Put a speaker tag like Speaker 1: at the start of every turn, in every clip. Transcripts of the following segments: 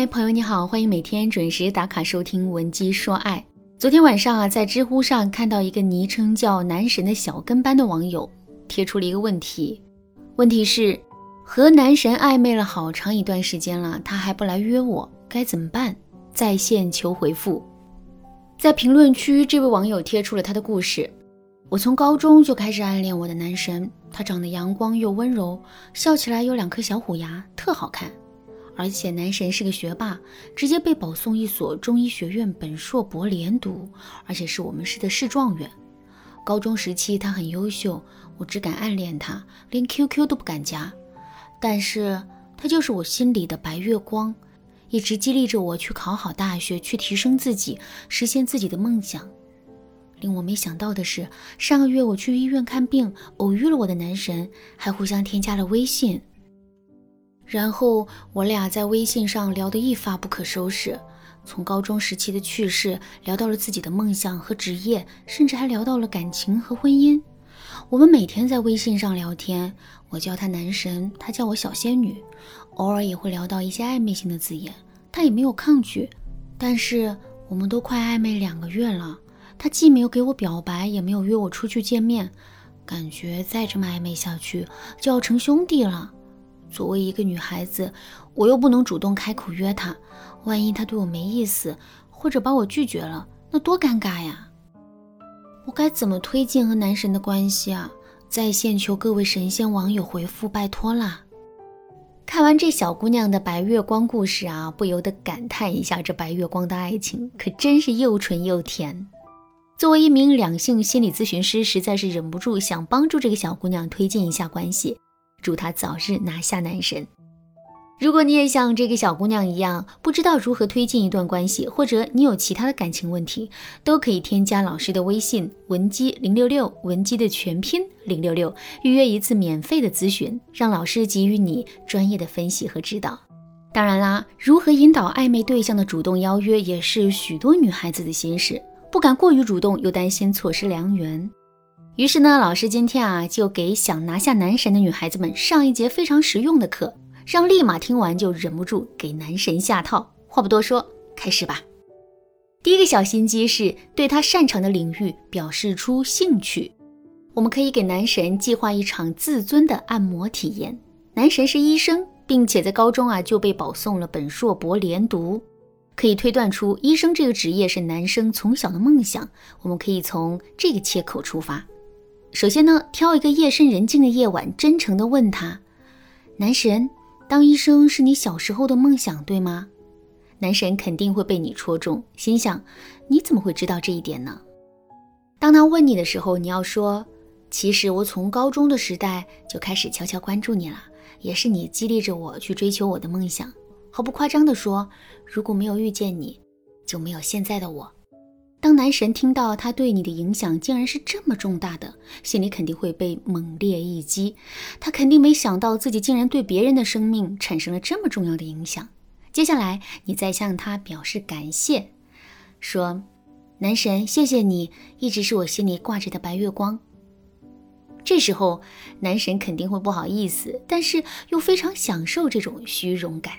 Speaker 1: 嗨，朋友你好，欢迎每天准时打卡收听《文姬说爱》。昨天晚上啊，在知乎上看到一个昵称叫“男神”的小跟班的网友贴出了一个问题，问题是和男神暧昧了好长一段时间了，他还不来约我，该怎么办？在线求回复。在评论区，这位网友贴出了他的故事：我从高中就开始暗恋我的男神，他长得阳光又温柔，笑起来有两颗小虎牙，特好看。而且男神是个学霸，直接被保送一所中医学院本硕博连读，而且是我们市的市状元。高中时期他很优秀，我只敢暗恋他，连 QQ 都不敢加。但是他就是我心里的白月光，一直激励着我去考好大学，去提升自己，实现自己的梦想。令我没想到的是，上个月我去医院看病，偶遇了我的男神，还互相添加了微信。然后我俩在微信上聊得一发不可收拾，从高中时期的趣事聊到了自己的梦想和职业，甚至还聊到了感情和婚姻。我们每天在微信上聊天，我叫他男神，他叫我小仙女，偶尔也会聊到一些暧昧性的字眼，他也没有抗拒。但是我们都快暧昧两个月了，他既没有给我表白，也没有约我出去见面，感觉再这么暧昧下去就要成兄弟了。作为一个女孩子，我又不能主动开口约他，万一他对我没意思，或者把我拒绝了，那多尴尬呀！我该怎么推进和男神的关系啊？在线求各位神仙网友回复，拜托啦！看完这小姑娘的白月光故事啊，不由得感叹一下，这白月光的爱情可真是又纯又甜。作为一名两性心理咨询师，实在是忍不住想帮助这个小姑娘推进一下关系。祝她早日拿下男神。如果你也像这个小姑娘一样，不知道如何推进一段关系，或者你有其他的感情问题，都可以添加老师的微信文姬零六六，文姬的全拼零六六，预约一次免费的咨询，让老师给予你专业的分析和指导。当然啦，如何引导暧昧对象的主动邀约，也是许多女孩子的心事，不敢过于主动，又担心错失良缘。于是呢，老师今天啊，就给想拿下男神的女孩子们上一节非常实用的课，让立马听完就忍不住给男神下套。话不多说，开始吧。第一个小心机是对他擅长的领域表示出兴趣。我们可以给男神计划一场自尊的按摩体验。男神是医生，并且在高中啊就被保送了本硕博连读，可以推断出医生这个职业是男生从小的梦想。我们可以从这个切口出发。首先呢，挑一个夜深人静的夜晚，真诚地问他：“男神，当医生是你小时候的梦想，对吗？”男神肯定会被你戳中，心想：“你怎么会知道这一点呢？”当他问你的时候，你要说：“其实我从高中的时代就开始悄悄关注你了，也是你激励着我去追求我的梦想。”毫不夸张地说：“如果没有遇见你，就没有现在的我。”当男神听到他对你的影响竟然是这么重大的，心里肯定会被猛烈一击。他肯定没想到自己竟然对别人的生命产生了这么重要的影响。接下来，你再向他表示感谢，说：“男神，谢谢你，一直是我心里挂着的白月光。”这时候，男神肯定会不好意思，但是又非常享受这种虚荣感。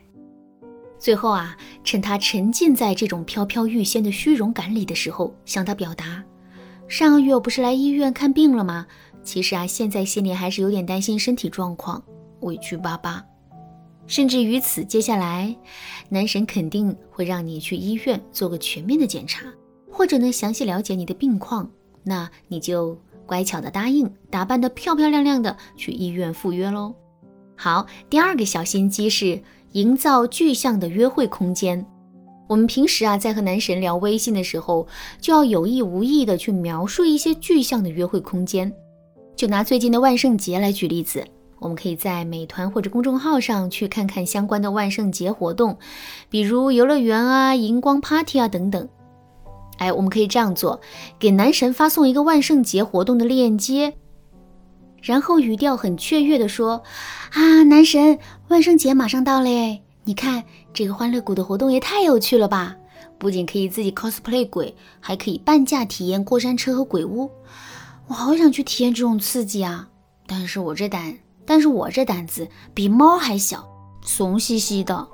Speaker 1: 最后啊，趁他沉浸在这种飘飘欲仙的虚荣感里的时候，向他表达：上个月我不是来医院看病了吗？其实啊，现在心里还是有点担心身体状况，委屈巴巴。甚至于此，接下来男神肯定会让你去医院做个全面的检查，或者呢，详细了解你的病况。那你就乖巧的答应，打扮的漂漂亮亮的去医院赴约喽。好，第二个小心机是。营造具象的约会空间。我们平时啊，在和男神聊微信的时候，就要有意无意的去描述一些具象的约会空间。就拿最近的万圣节来举例子，我们可以在美团或者公众号上去看看相关的万圣节活动，比如游乐园啊、荧光 party 啊等等。哎，我们可以这样做：给男神发送一个万圣节活动的链接。然后语调很雀跃地说：“啊，男神，万圣节马上到了耶！你看这个欢乐谷的活动也太有趣了吧！不仅可以自己 cosplay 鬼，还可以半价体验过山车和鬼屋。我好想去体验这种刺激啊！但是我这胆，但是我这胆子比猫还小，怂兮兮的。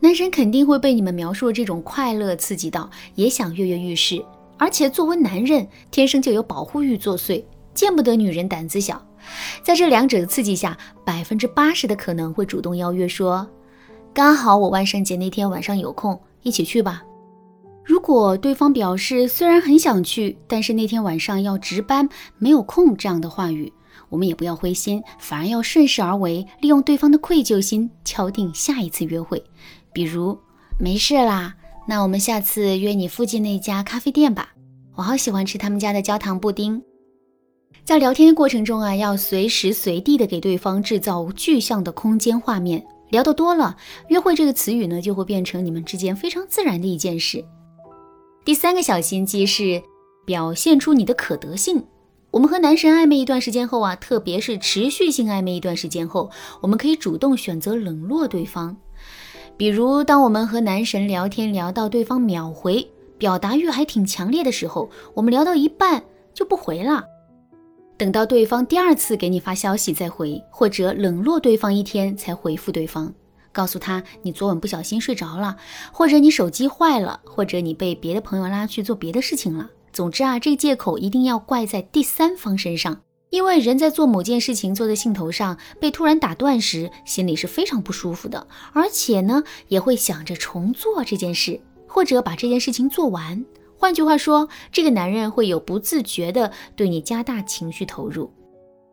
Speaker 1: 男神肯定会被你们描述的这种快乐刺激到，也想跃跃欲试。而且作为男人，天生就有保护欲作祟，见不得女人胆子小。在这两者的刺激下，百分之八十的可能会主动邀约说：“刚好我万圣节那天晚上有空，一起去吧。”如果对方表示虽然很想去，但是那天晚上要值班，没有空这样的话语，我们也不要灰心，反而要顺势而为，利用对方的愧疚心，敲定下一次约会。比如，没事啦，那我们下次约你附近那家咖啡店吧，我好喜欢吃他们家的焦糖布丁。在聊天的过程中啊，要随时随地的给对方制造具象的空间画面。聊得多了，约会这个词语呢，就会变成你们之间非常自然的一件事。第三个小心机是表现出你的可得性。我们和男神暧昧一段时间后啊，特别是持续性暧昧一段时间后，我们可以主动选择冷落对方。比如，当我们和男神聊天聊到对方秒回，表达欲还挺强烈的时候，我们聊到一半就不回了，等到对方第二次给你发消息再回，或者冷落对方一天才回复对方，告诉他你昨晚不小心睡着了，或者你手机坏了，或者你被别的朋友拉去做别的事情了。总之啊，这个借口一定要怪在第三方身上。因为人在做某件事情做在兴头上，被突然打断时，心里是非常不舒服的，而且呢，也会想着重做这件事，或者把这件事情做完。换句话说，这个男人会有不自觉的对你加大情绪投入。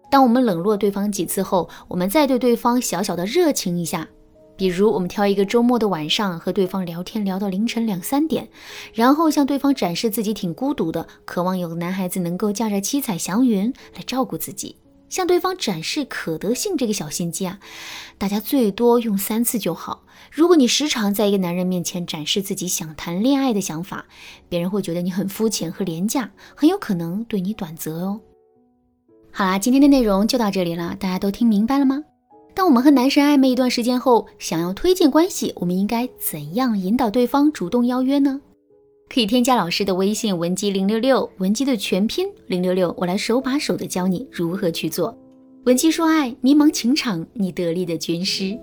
Speaker 1: 当我们冷落对方几次后，我们再对对方小小的热情一下。比如，我们挑一个周末的晚上和对方聊天，聊到凌晨两三点，然后向对方展示自己挺孤独的，渴望有个男孩子能够驾着七彩祥云来照顾自己，向对方展示可得性这个小心机啊，大家最多用三次就好。如果你时常在一个男人面前展示自己想谈恋爱的想法，别人会觉得你很肤浅和廉价，很有可能对你短择哦。好啦，今天的内容就到这里了，大家都听明白了吗？当我们和男神暧昧一段时间后，想要推进关系，我们应该怎样引导对方主动邀约呢？可以添加老师的微信文姬零六六，文姬的全拼零六六，我来手把手的教你如何去做。文姬说爱，迷茫情场，你得力的军师。